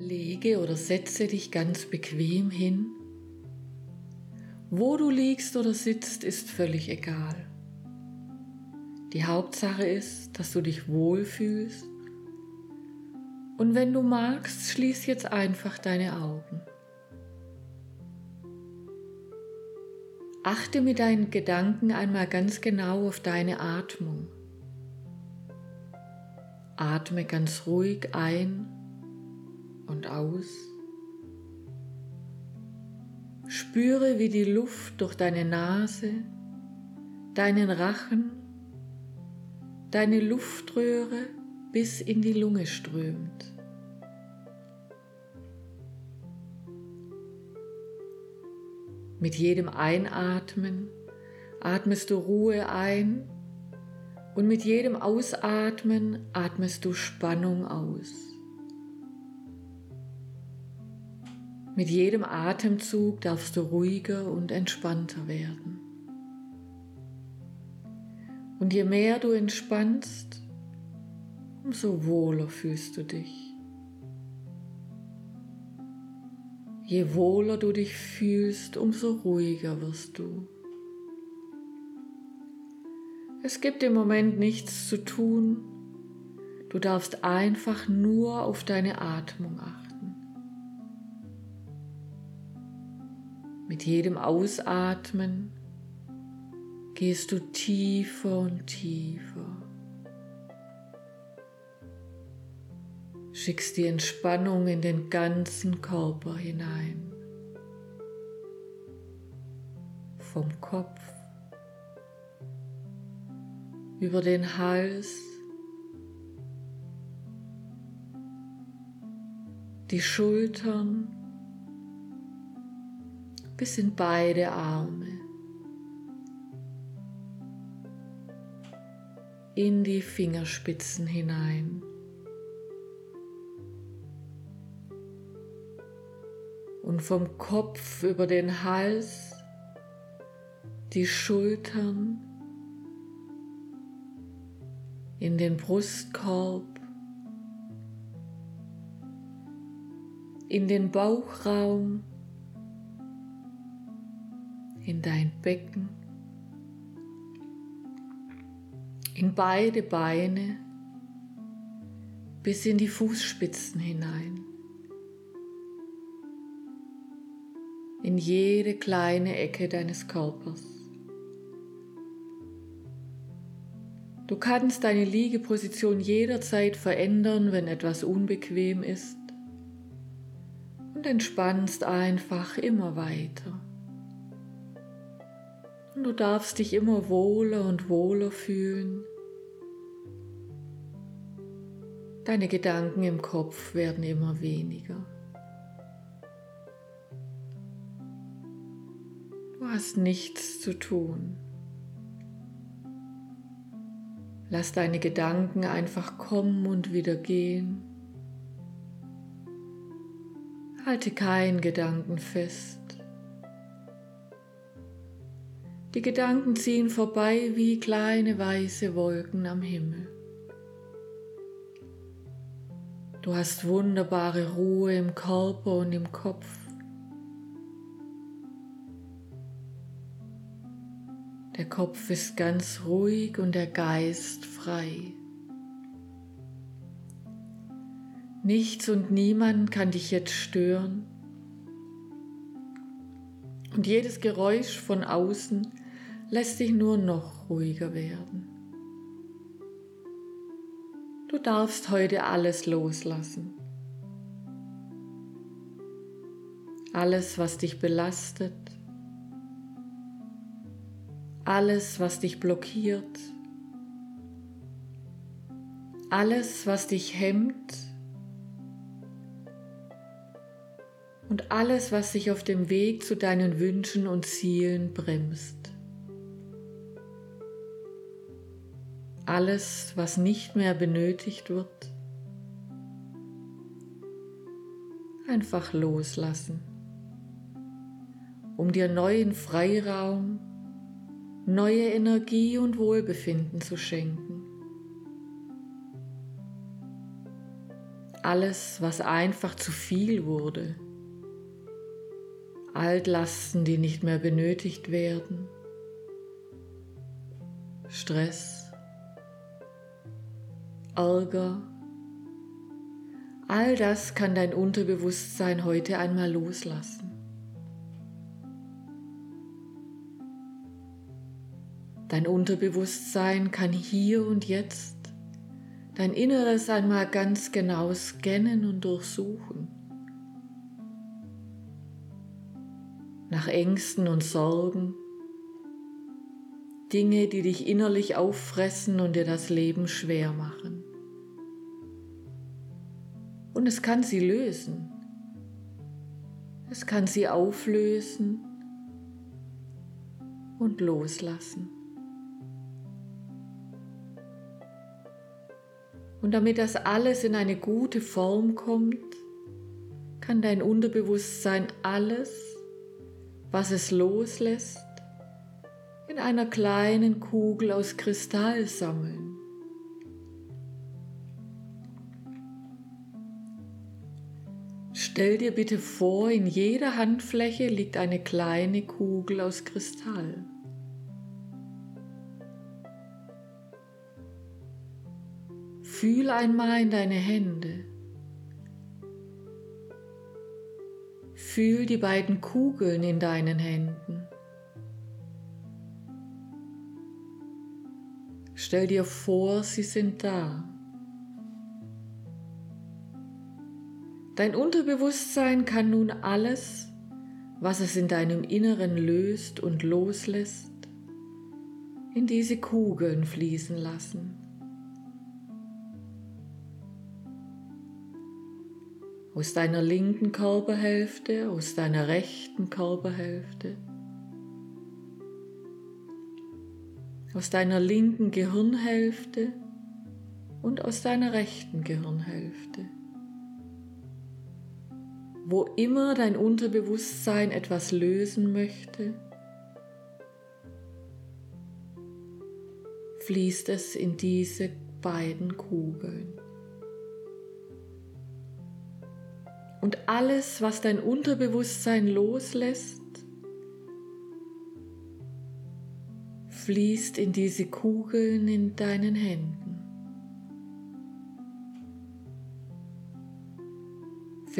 Lege oder setze dich ganz bequem hin. Wo du liegst oder sitzt, ist völlig egal. Die Hauptsache ist, dass du dich wohlfühlst. Und wenn du magst, schließ jetzt einfach deine Augen. Achte mit deinen Gedanken einmal ganz genau auf deine Atmung. Atme ganz ruhig ein und aus. Spüre, wie die Luft durch deine Nase, deinen Rachen, deine Luftröhre bis in die Lunge strömt. Mit jedem Einatmen atmest du Ruhe ein und mit jedem Ausatmen atmest du Spannung aus. Mit jedem Atemzug darfst du ruhiger und entspannter werden. Und je mehr du entspannst, umso wohler fühlst du dich. Je wohler du dich fühlst, umso ruhiger wirst du. Es gibt im Moment nichts zu tun. Du darfst einfach nur auf deine Atmung achten. Mit jedem Ausatmen gehst du tiefer und tiefer. Schickst die Entspannung in den ganzen Körper hinein. Vom Kopf über den Hals, die Schultern, bis in beide Arme, in die Fingerspitzen hinein. Und vom Kopf über den Hals, die Schultern, in den Brustkorb, in den Bauchraum, in dein Becken, in beide Beine bis in die Fußspitzen hinein, in jede kleine Ecke deines Körpers. Du kannst deine Liegeposition jederzeit verändern, wenn etwas unbequem ist und entspannst einfach immer weiter. Du darfst dich immer wohler und wohler fühlen. Deine Gedanken im Kopf werden immer weniger. Du hast nichts zu tun. Lass deine Gedanken einfach kommen und wieder gehen. Halte keinen Gedanken fest. Die Gedanken ziehen vorbei wie kleine weiße Wolken am Himmel. Du hast wunderbare Ruhe im Körper und im Kopf. Der Kopf ist ganz ruhig und der Geist frei. Nichts und niemand kann dich jetzt stören. Und jedes Geräusch von außen lässt dich nur noch ruhiger werden. Du darfst heute alles loslassen. Alles, was dich belastet, alles, was dich blockiert, alles, was dich hemmt und alles, was dich auf dem Weg zu deinen Wünschen und Zielen bremst. Alles, was nicht mehr benötigt wird, einfach loslassen, um dir neuen Freiraum, neue Energie und Wohlbefinden zu schenken. alles, was einfach zu viel wurde, Altlasten, die nicht mehr benötigt werden, Stress, Ärger, all das kann dein Unterbewusstsein heute einmal loslassen. Dein Unterbewusstsein kann hier und jetzt dein Inneres einmal ganz genau scannen und durchsuchen. Nach Ängsten und Sorgen, Dinge, die dich innerlich auffressen und dir das Leben schwer machen. Und es kann sie lösen. Es kann sie auflösen und loslassen. Und damit das alles in eine gute Form kommt, kann dein Unterbewusstsein alles, was es loslässt, in einer kleinen Kugel aus Kristall sammeln. Stell dir bitte vor, in jeder Handfläche liegt eine kleine Kugel aus Kristall. Fühl einmal in deine Hände. Fühl die beiden Kugeln in deinen Händen. Stell dir vor, sie sind da. Dein Unterbewusstsein kann nun alles, was es in deinem Inneren löst und loslässt, in diese Kugeln fließen lassen. aus deiner linken Körperhälfte, aus deiner rechten Körperhälfte, aus deiner linken Gehirnhälfte und aus deiner rechten Gehirnhälfte. Wo immer dein Unterbewusstsein etwas lösen möchte, fließt es in diese beiden Kugeln. Und alles, was dein Unterbewusstsein loslässt, fließt in diese Kugeln in deinen Händen.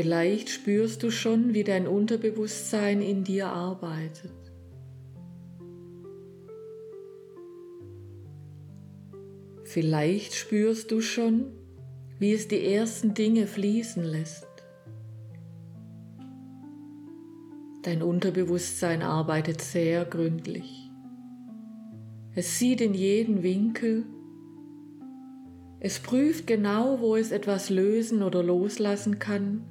Vielleicht spürst du schon, wie dein Unterbewusstsein in dir arbeitet. Vielleicht spürst du schon, wie es die ersten Dinge fließen lässt. Dein Unterbewusstsein arbeitet sehr gründlich. Es sieht in jeden Winkel. Es prüft genau, wo es etwas lösen oder loslassen kann,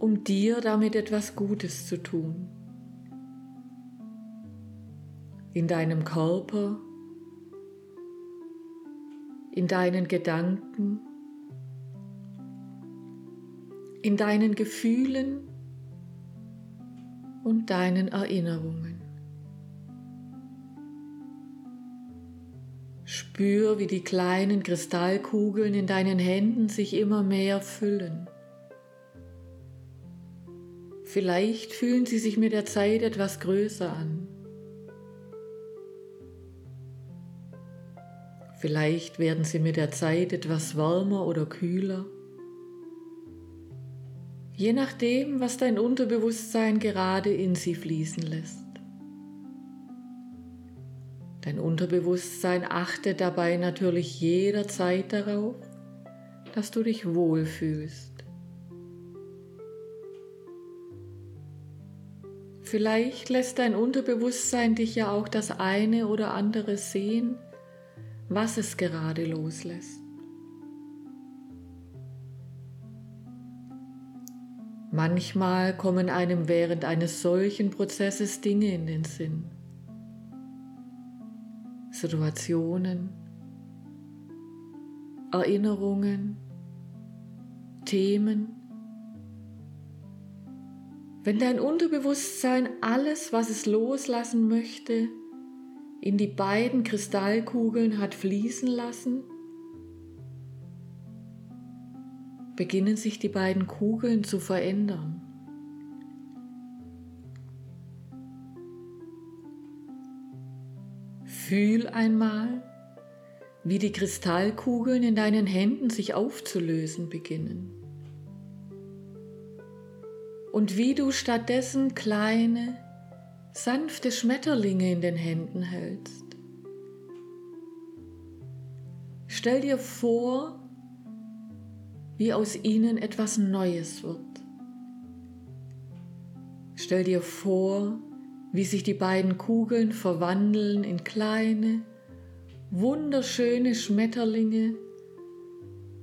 um dir damit etwas Gutes zu tun. In deinem Körper, in deinen Gedanken, in deinen Gefühlen und deinen Erinnerungen. Spür, wie die kleinen Kristallkugeln in deinen Händen sich immer mehr füllen. Vielleicht fühlen sie sich mit der Zeit etwas größer an. Vielleicht werden sie mit der Zeit etwas wärmer oder kühler je nachdem, was dein Unterbewusstsein gerade in sie fließen lässt. Dein Unterbewusstsein achtet dabei natürlich jederzeit darauf, dass du dich wohlfühlst. Vielleicht lässt dein Unterbewusstsein dich ja auch das eine oder andere sehen, was es gerade loslässt. Manchmal kommen einem während eines solchen Prozesses Dinge in den Sinn, Situationen, Erinnerungen, Themen. Wenn dein Unterbewusstsein alles, was es loslassen möchte, in die beiden Kristallkugeln hat fließen lassen, beginnen sich die beiden Kugeln zu verändern. Fühl einmal, wie die Kristallkugeln in deinen Händen sich aufzulösen beginnen und wie du stattdessen kleine, sanfte Schmetterlinge in den Händen hältst. Stell dir vor, wie aus ihnen etwas Neues wird. Stell dir vor, wie sich die beiden Kugeln verwandeln in kleine, wunderschöne Schmetterlinge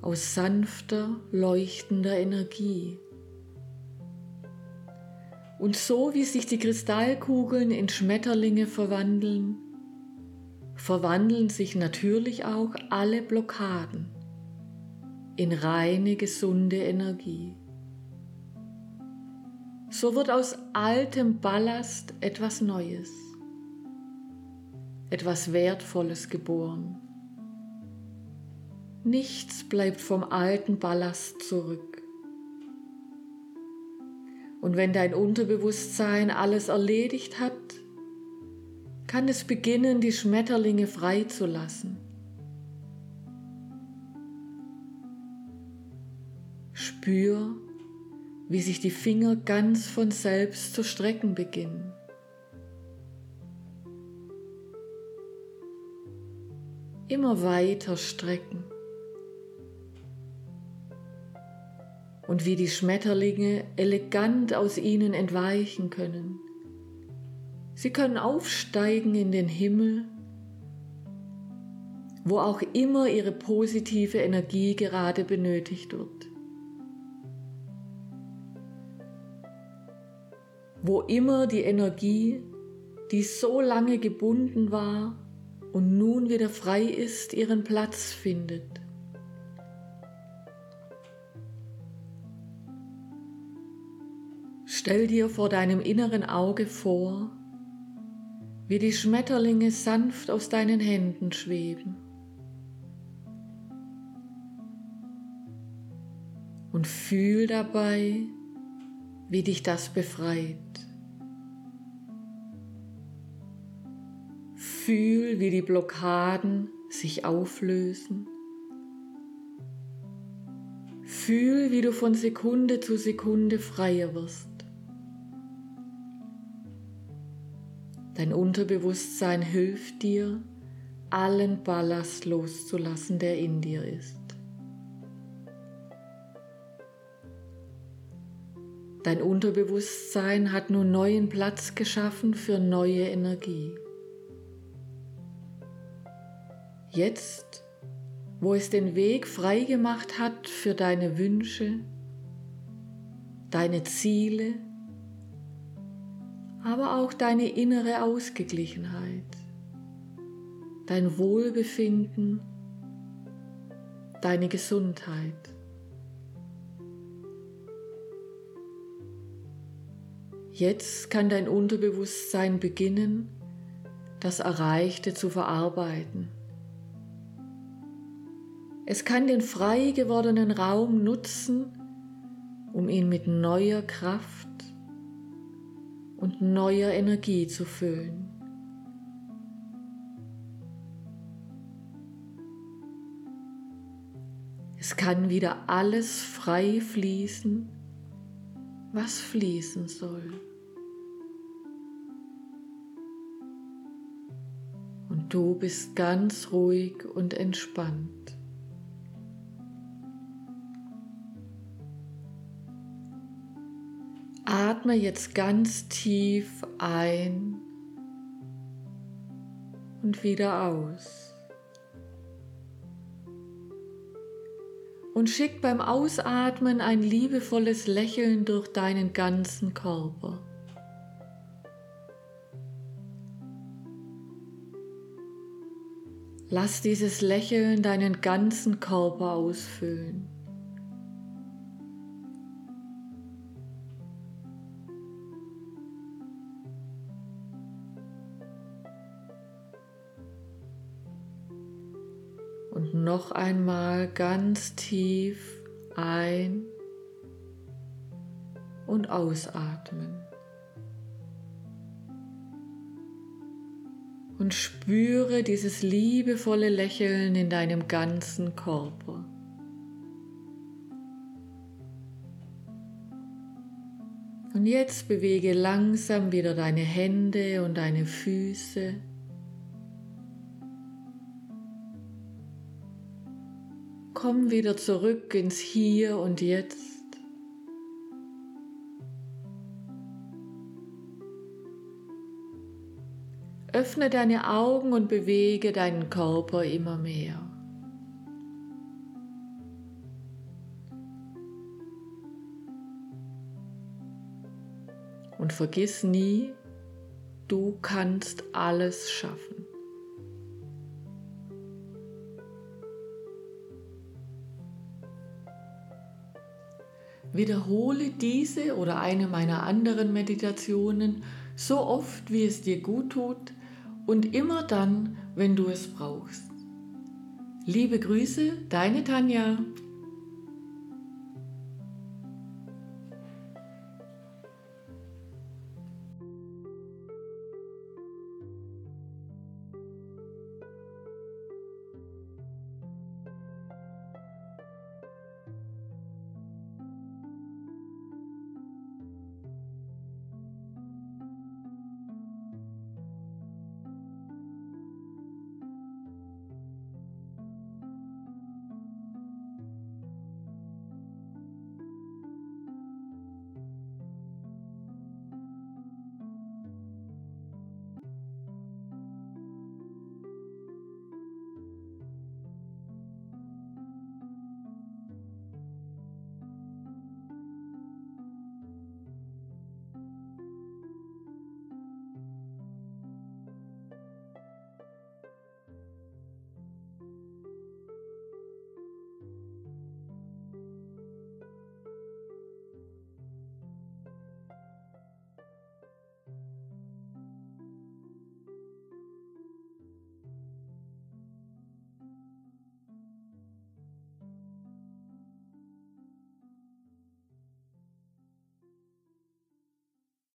aus sanfter, leuchtender Energie. Und so wie sich die Kristallkugeln in Schmetterlinge verwandeln, verwandeln sich natürlich auch alle Blockaden in reine, gesunde Energie. So wird aus altem Ballast etwas Neues, etwas Wertvolles geboren. Nichts bleibt vom alten Ballast zurück. Und wenn dein Unterbewusstsein alles erledigt hat, kann es beginnen, die Schmetterlinge freizulassen. Spür, wie sich die Finger ganz von selbst zu strecken beginnen. Immer weiter strecken. Und wie die Schmetterlinge elegant aus ihnen entweichen können. Sie können aufsteigen in den Himmel, wo auch immer ihre positive Energie gerade benötigt wird. Wo immer die Energie, die so lange gebunden war und nun wieder frei ist, ihren Platz findet. Stell dir vor deinem inneren Auge vor, wie die Schmetterlinge sanft aus deinen Händen schweben. Und fühl dabei, wie dich das befreit. Fühl, wie die Blockaden sich auflösen. Fühl, wie du von Sekunde zu Sekunde freier wirst. Dein Unterbewusstsein hilft dir, allen Ballast loszulassen, der in dir ist. Dein Unterbewusstsein hat nun neuen Platz geschaffen für neue Energie. Jetzt, wo es den Weg frei gemacht hat für deine Wünsche, deine Ziele, aber auch deine innere Ausgeglichenheit, dein Wohlbefinden, deine Gesundheit. Jetzt kann dein Unterbewusstsein beginnen, das Erreichte zu verarbeiten. Es kann den frei gewordenen Raum nutzen, um ihn mit neuer Kraft und neuer Energie zu füllen. Es kann wieder alles frei fließen, was fließen soll. Und du bist ganz ruhig und entspannt. Atme jetzt ganz tief ein und wieder aus. Und schick beim Ausatmen ein liebevolles Lächeln durch deinen ganzen Körper. Lass dieses Lächeln deinen ganzen Körper ausfüllen. Und noch einmal ganz tief ein und ausatmen. Und spüre dieses liebevolle Lächeln in deinem ganzen Körper. Und jetzt bewege langsam wieder deine Hände und deine Füße. Komm wieder zurück ins Hier und Jetzt. Öffne deine Augen und bewege deinen Körper immer mehr. Und vergiss nie, du kannst alles schaffen. Wiederhole diese oder eine meiner anderen Meditationen so oft, wie es dir gut tut und immer dann, wenn du es brauchst. Liebe Grüße, deine Tanja.